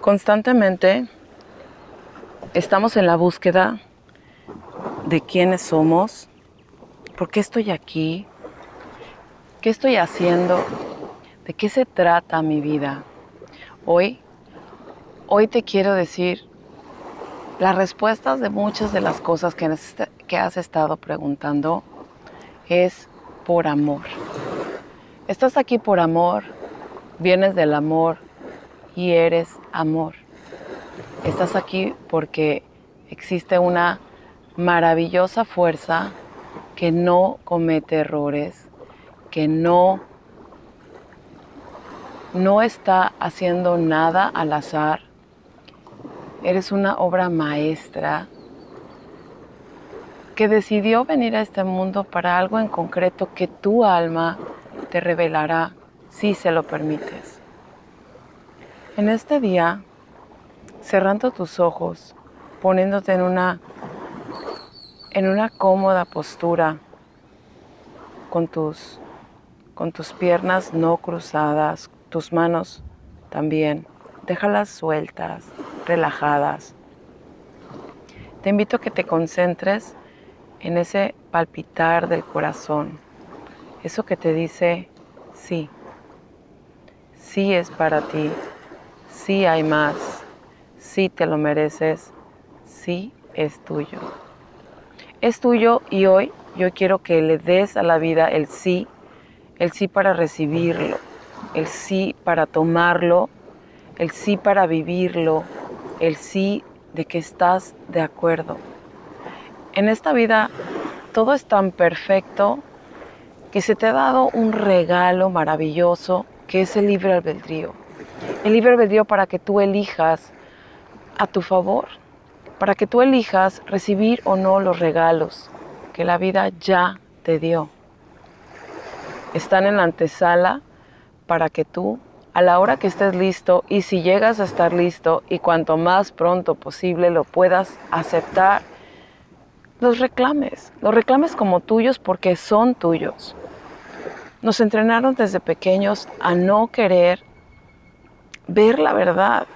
Constantemente estamos en la búsqueda de quiénes somos, por qué estoy aquí, qué estoy haciendo, de qué se trata mi vida. Hoy, hoy te quiero decir las respuestas de muchas de las cosas que, que has estado preguntando es por amor. Estás aquí por amor, vienes del amor y eres amor. Estás aquí porque existe una maravillosa fuerza que no comete errores, que no no está haciendo nada al azar. Eres una obra maestra que decidió venir a este mundo para algo en concreto que tu alma te revelará si se lo permites. En este día, cerrando tus ojos, poniéndote en una en una cómoda postura con tus con tus piernas no cruzadas, tus manos también, déjalas sueltas, relajadas. Te invito a que te concentres en ese palpitar del corazón, eso que te dice, sí, sí es para ti, sí hay más, sí te lo mereces, sí es tuyo. Es tuyo y hoy yo quiero que le des a la vida el sí, el sí para recibirlo, el sí para tomarlo, el sí para vivirlo, el sí de que estás de acuerdo. En esta vida todo es tan perfecto que se te ha dado un regalo maravilloso que es el libre albedrío. El libre albedrío para que tú elijas a tu favor, para que tú elijas recibir o no los regalos que la vida ya te dio. Están en la antesala para que tú, a la hora que estés listo, y si llegas a estar listo, y cuanto más pronto posible lo puedas aceptar, los reclames, los reclames como tuyos porque son tuyos. Nos entrenaron desde pequeños a no querer ver la verdad,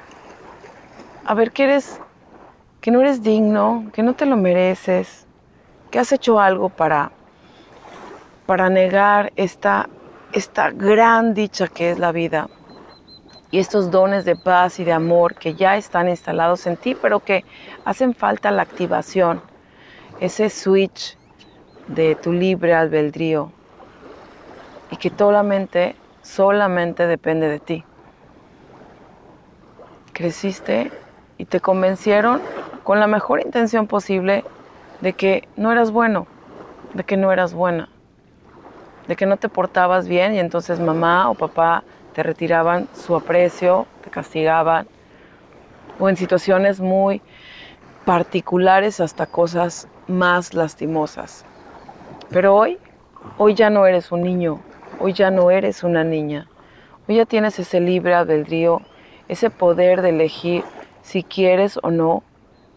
a ver que eres, que no eres digno, que no te lo mereces, que has hecho algo para, para negar esta esta gran dicha que es la vida. Y estos dones de paz y de amor que ya están instalados en ti, pero que hacen falta la activación, ese switch de tu libre albedrío. Y que solamente, solamente depende de ti. Creciste y te convencieron con la mejor intención posible de que no eras bueno, de que no eras buena de que no te portabas bien y entonces mamá o papá te retiraban su aprecio, te castigaban, o en situaciones muy particulares hasta cosas más lastimosas. Pero hoy, hoy ya no eres un niño, hoy ya no eres una niña, hoy ya tienes ese libre albedrío, ese poder de elegir si quieres o no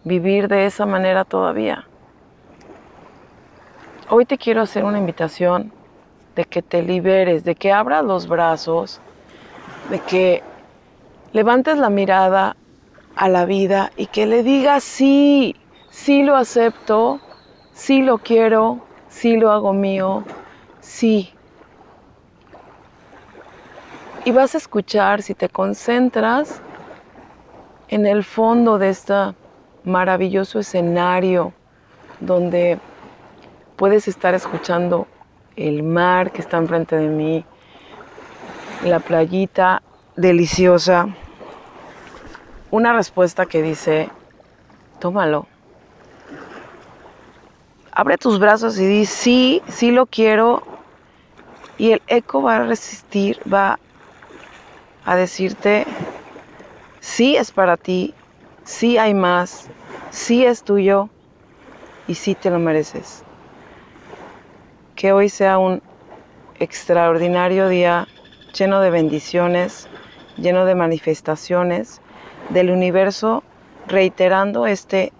vivir de esa manera todavía. Hoy te quiero hacer una invitación de que te liberes, de que abras los brazos, de que levantes la mirada a la vida y que le digas sí, sí lo acepto, sí lo quiero, sí lo hago mío, sí. Y vas a escuchar si te concentras en el fondo de este maravilloso escenario donde puedes estar escuchando el mar que está enfrente de mí, la playita deliciosa. Una respuesta que dice, tómalo. Abre tus brazos y di, sí, sí lo quiero. Y el eco va a resistir, va a decirte, sí es para ti, sí hay más, sí es tuyo y sí te lo mereces que hoy sea un extraordinario día lleno de bendiciones, lleno de manifestaciones del universo, reiterando este,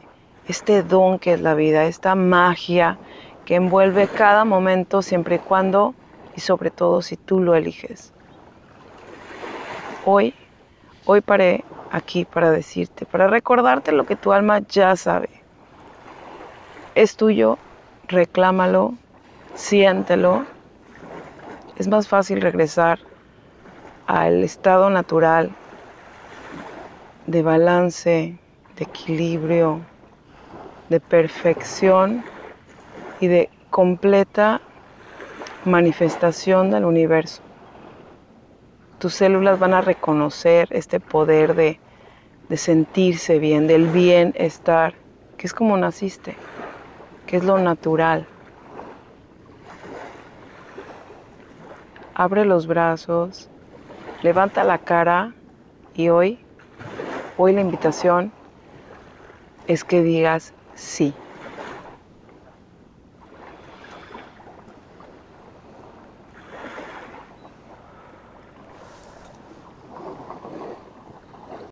este don que es la vida, esta magia que envuelve cada momento siempre y cuando y sobre todo si tú lo eliges. Hoy, hoy para aquí para decirte, para recordarte lo que tu alma ya sabe. Es tuyo, reclámalo, siéntelo. Es más fácil regresar al estado natural de balance, de equilibrio, de perfección y de completa manifestación del universo. Tus células van a reconocer este poder de, de sentirse bien, del bienestar, que es como naciste, que es lo natural. Abre los brazos, levanta la cara y hoy, hoy la invitación es que digas sí.